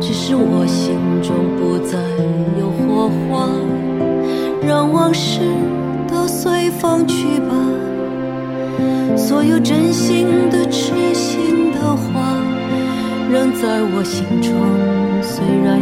只是我心中不再有火花，让往事都随风去吧。所有真心的痴心的话，仍在我心中，虽然。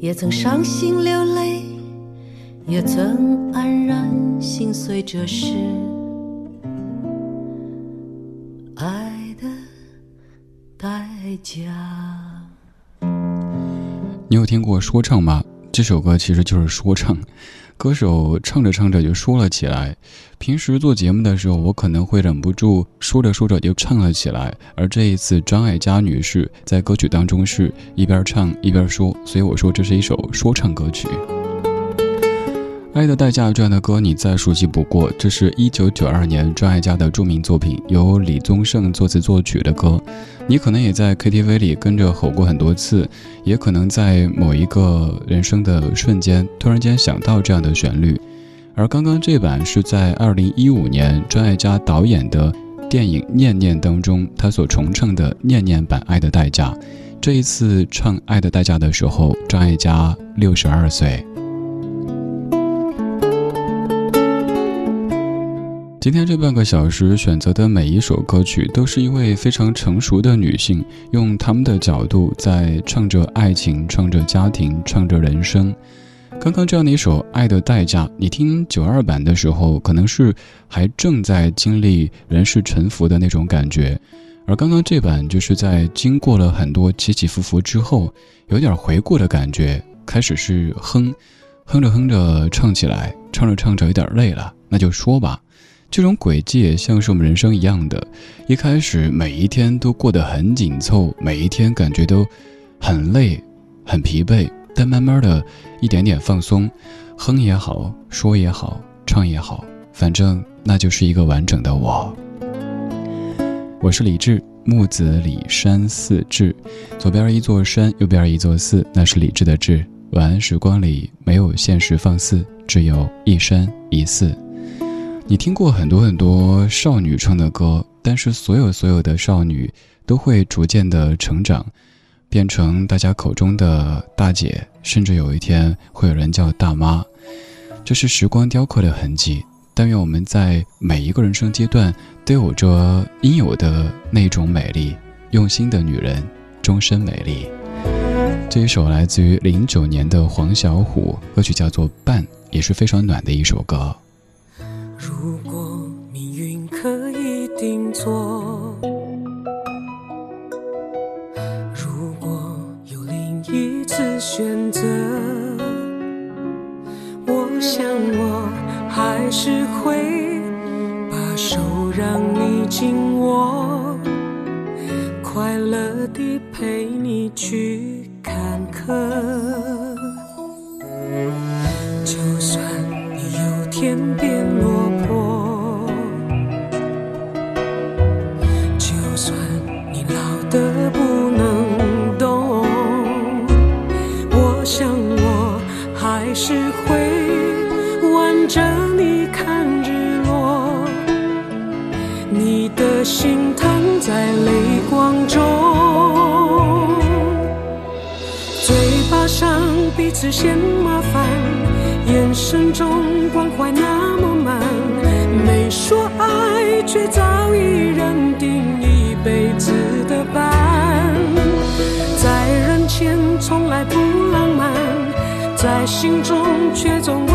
也曾伤心流泪。也曾黯然心碎，这是爱的代价。你有听过说唱吗？这首歌其实就是说唱，歌手唱着唱着就说了起来。平时做节目的时候，我可能会忍不住说着说着就唱了起来，而这一次张艾嘉女士在歌曲当中是一边唱一边说，所以我说这是一首说唱歌曲。《爱的代价》这样的歌你再熟悉不过，这是一九九二年张艾嘉的著名作品，由李宗盛作词作曲的歌。你可能也在 KTV 里跟着吼过很多次，也可能在某一个人生的瞬间突然间想到这样的旋律。而刚刚这版是在二零一五年张艾嘉导演的电影《念念》当中，他所重唱的《念念版爱的代价》。这一次唱《爱的代价》的时候，张艾嘉六十二岁。今天这半个小时选择的每一首歌曲，都是一位非常成熟的女性，用他们的角度在唱着爱情，唱着家庭，唱着人生。刚刚这样的一首《爱的代价》，你听九二版的时候，可能是还正在经历人世沉浮的那种感觉；而刚刚这版，就是在经过了很多起起伏伏之后，有点回顾的感觉。开始是哼，哼着哼着唱起来，唱着唱着有点累了，那就说吧。这种轨迹也像是我们人生一样的，一开始每一天都过得很紧凑，每一天感觉都很累、很疲惫，但慢慢的一点点放松，哼也好，说也好，唱也好，反正那就是一个完整的我。我是李志，木子李山寺志，左边一座山，右边一座寺，那是李志的志。晚安时光里没有现实放肆，只有一山一寺。你听过很多很多少女唱的歌，但是所有所有的少女都会逐渐的成长，变成大家口中的大姐，甚至有一天会有人叫大妈。这是时光雕刻的痕迹。但愿我们在每一个人生阶段都有着应有的那种美丽。用心的女人，终身美丽。这一首来自于零九年的黄小琥，歌曲叫做《伴》，也是非常暖的一首歌。如果命运可以定做，如果有另一次选择，我想我还是会把手让你紧握，快乐地陪你去看客，就算你有天变落。上彼此嫌麻烦，眼神中关怀那么满，没说爱，却早已认定一辈子的伴。在人前从来不浪漫，在心中却总为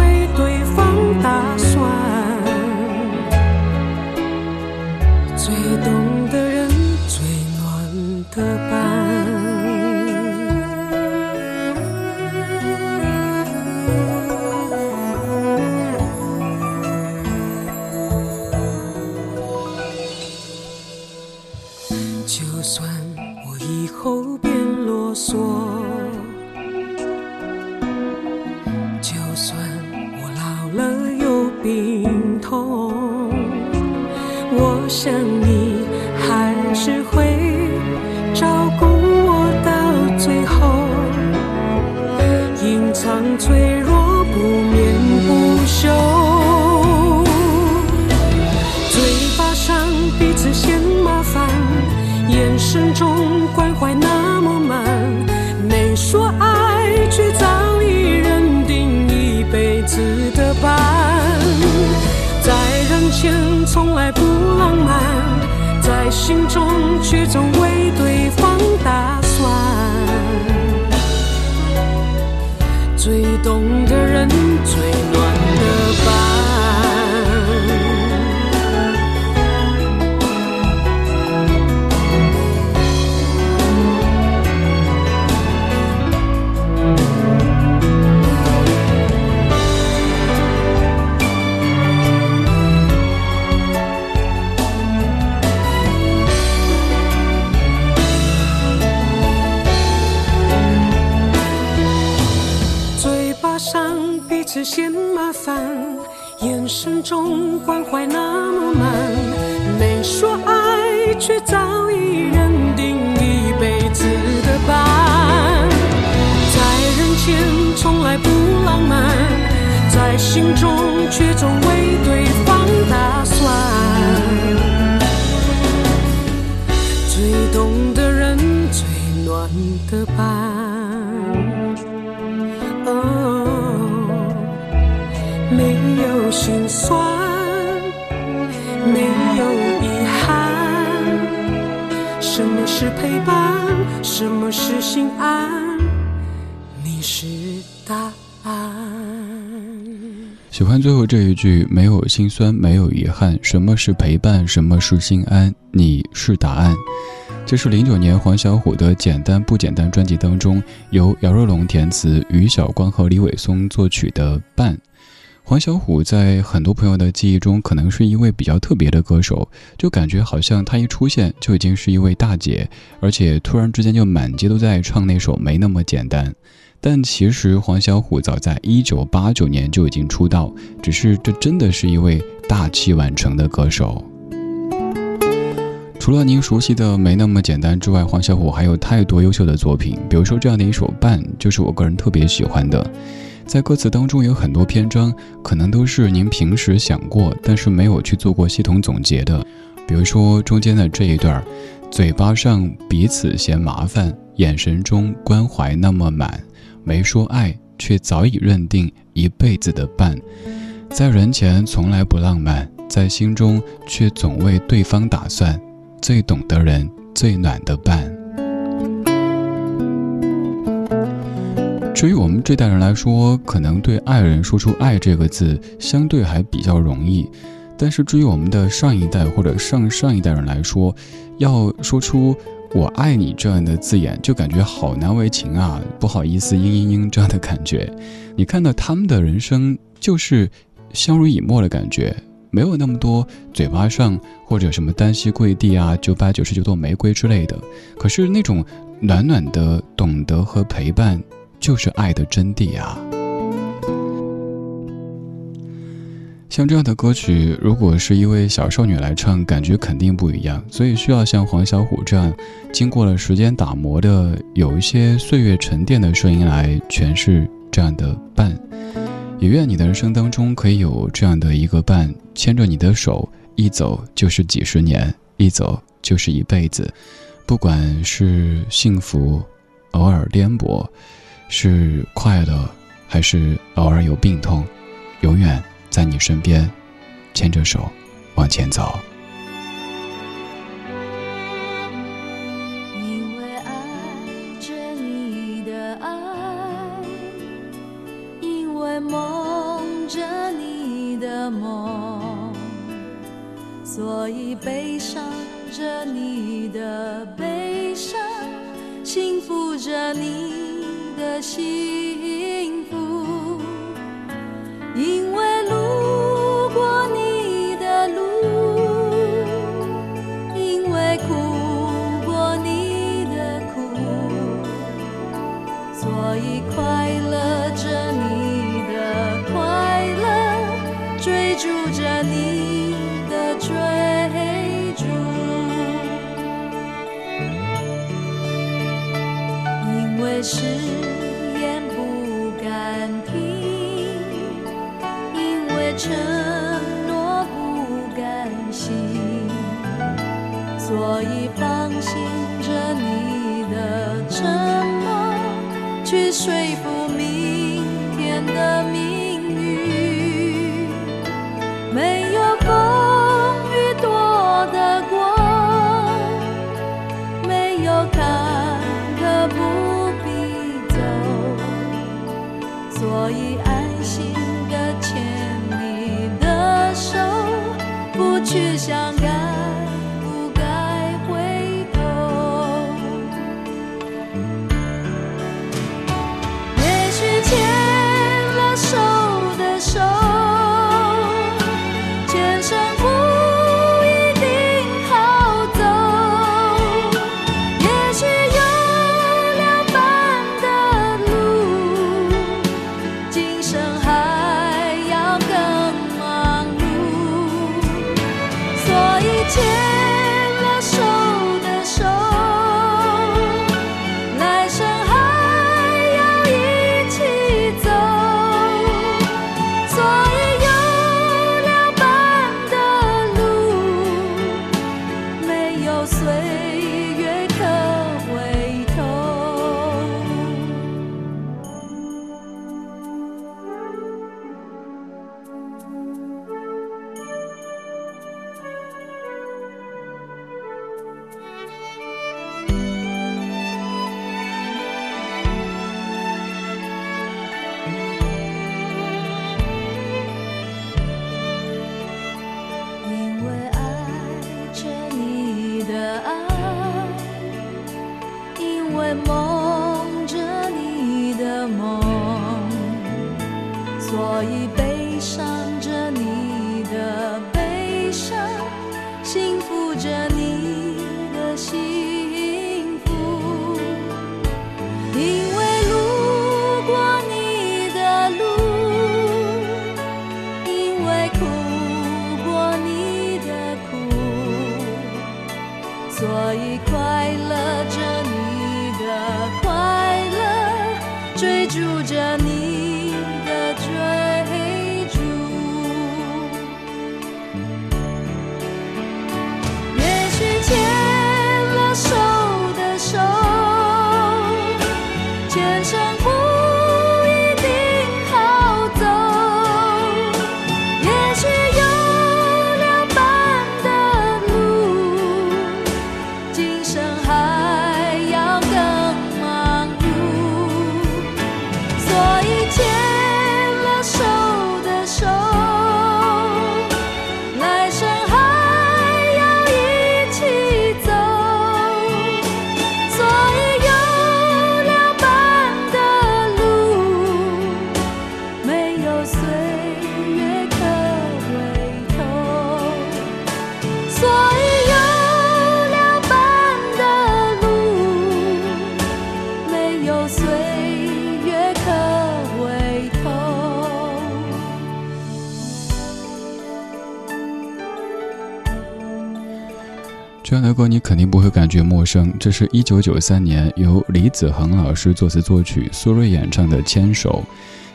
算我老了有病痛我想你心中却总为对方打算，最懂的人，最暖却早已认定一辈子的伴。在人前从来不浪漫，在心中却总什么是心安？你是答案。喜欢最后这一句：没有心酸，没有遗憾。什么是陪伴？什么是心安？你是答案。这是零九年黄小琥的《简单不简单》专辑当中，由姚若龙填词，于晓光和李伟松作曲的《伴》。黄小琥在很多朋友的记忆中，可能是一位比较特别的歌手，就感觉好像她一出现就已经是一位大姐，而且突然之间就满街都在唱那首《没那么简单》。但其实黄小琥早在一九八九年就已经出道，只是这真的是一位大器晚成的歌手。除了您熟悉的《没那么简单》之外，黄小琥还有太多优秀的作品。比如说这样的一首《伴》，就是我个人特别喜欢的。在歌词当中有很多篇章，可能都是您平时想过，但是没有去做过系统总结的。比如说中间的这一段：嘴巴上彼此嫌麻烦，眼神中关怀那么满，没说爱，却早已认定一辈子的伴。在人前从来不浪漫，在心中却总为对方打算。最懂的人，最暖的伴。对于我们这代人来说，可能对爱人说出“爱”这个字相对还比较容易，但是至于我们的上一代或者上上一代人来说，要说出“我爱你”这样的字眼，就感觉好难为情啊！不好意思，嘤嘤嘤这样的感觉。你看到他们的人生，就是相濡以沫的感觉。没有那么多嘴巴上或者什么单膝跪地啊，九百九十九朵玫瑰之类的。可是那种暖暖的懂得和陪伴，就是爱的真谛啊。像这样的歌曲，如果是一位小少女来唱，感觉肯定不一样。所以需要像黄小琥这样，经过了时间打磨的，有一些岁月沉淀的声音来诠释这样的伴。也愿你的人生当中可以有这样的一个伴，牵着你的手，一走就是几十年，一走就是一辈子。不管是幸福，偶尔颠簸，是快乐，还是偶尔有病痛，永远在你身边，牵着手往前走。是幸这样的歌你肯定不会感觉陌生，这是一九九三年由李子恒老师作词作曲，苏芮演唱的《牵手》。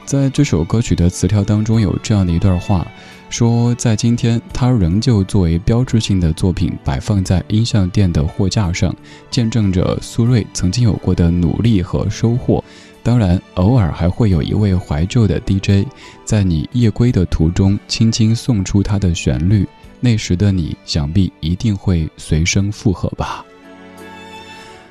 在这首歌曲的词条当中有这样的一段话，说在今天，它仍旧作为标志性的作品摆放在音像店的货架上，见证着苏芮曾经有过的努力和收获。当然，偶尔还会有一位怀旧的 DJ，在你夜归的途中，轻轻送出他的旋律。那时的你，想必一定会随声附和吧。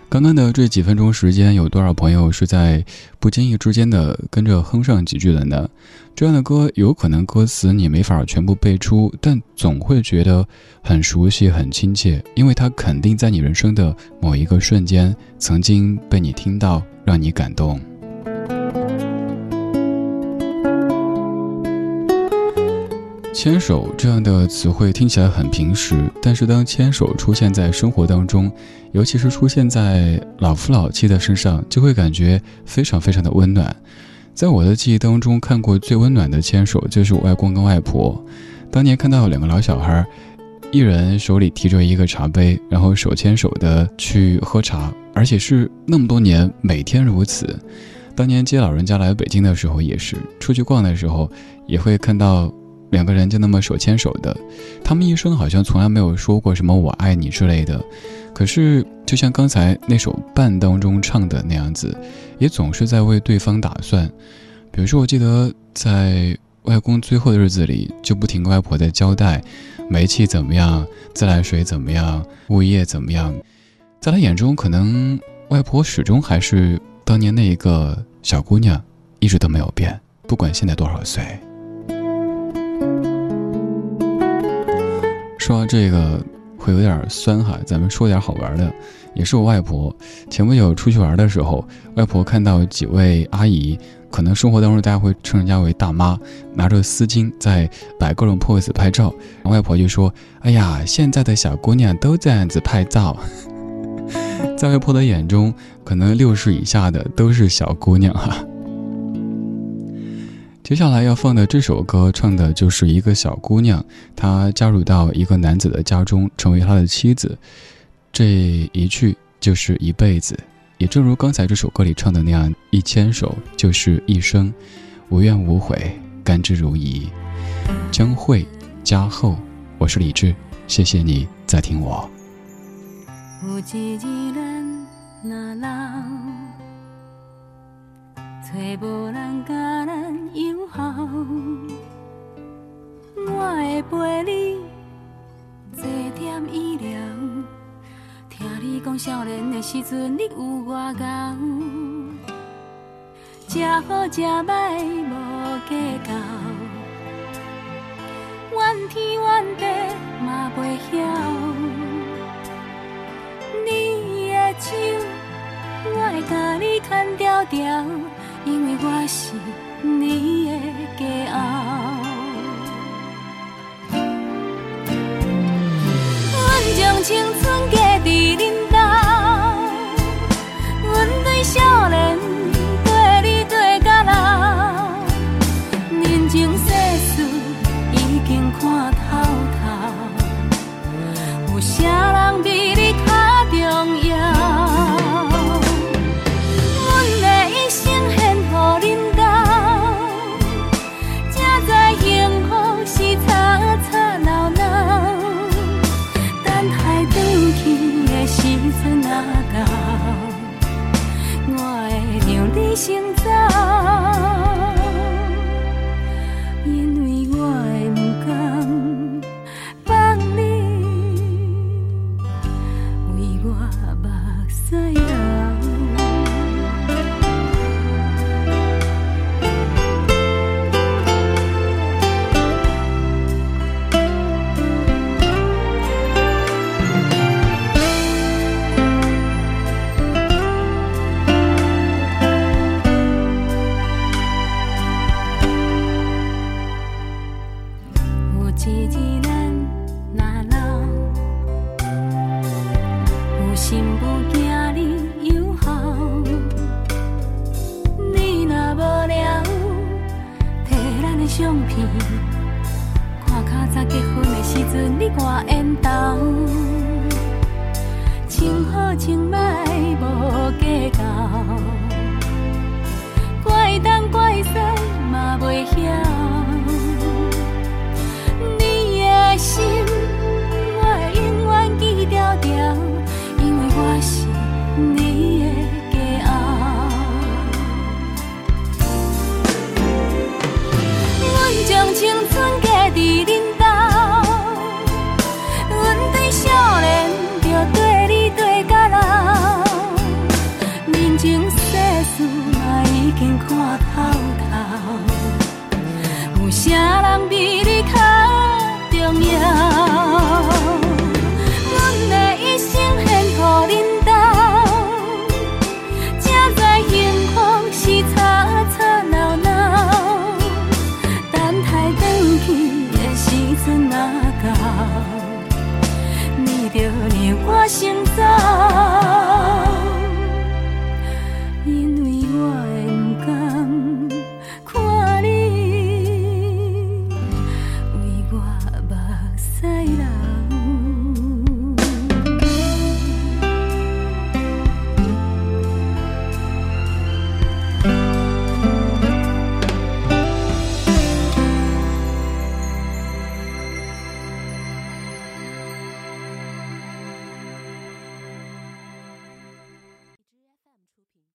刚刚的这几分钟时间，有多少朋友是在不经意之间的跟着哼上几句的呢？这样的歌，有可能歌词你没法全部背出，但总会觉得很熟悉、很亲切，因为它肯定在你人生的某一个瞬间，曾经被你听到，让你感动。牵手这样的词汇听起来很平时，但是当牵手出现在生活当中，尤其是出现在老夫老妻的身上，就会感觉非常非常的温暖。在我的记忆当中，看过最温暖的牵手就是我外公跟外婆。当年看到两个老小孩，一人手里提着一个茶杯，然后手牵手的去喝茶，而且是那么多年每天如此。当年接老人家来北京的时候，也是出去逛的时候，也会看到。两个人就那么手牵手的，他们一生好像从来没有说过什么“我爱你”之类的。可是，就像刚才那首伴当中唱的那样子，也总是在为对方打算。比如说，我记得在外公最后的日子里，就不停跟外婆在交代煤气怎么样，自来水怎么样，物业怎么样。在他眼中，可能外婆始终还是当年那一个小姑娘，一直都没有变，不管现在多少岁。说这个会有点酸哈，咱们说点好玩的，也是我外婆。前不久出去玩的时候，外婆看到几位阿姨，可能生活当中大家会称人家为大妈，拿着丝巾在摆各种 pose 拍照。外婆就说：“哎呀，现在的小姑娘都这样子拍照。”在外婆的眼中，可能六十以下的都是小姑娘哈。接下来要放的这首歌，唱的就是一个小姑娘，她加入到一个男子的家中，成为他的妻子。这一去就是一辈子，也正如刚才这首歌里唱的那样，一牵手就是一生，无怨无悔，甘之如饴。将会加厚，我是李志，谢谢你在听我。有一日咱若老，找无人甲咱时阵，你有偌敖，食好食歹无计较，怨天怨地嘛袂晓。你的手，我的条，因为我是你的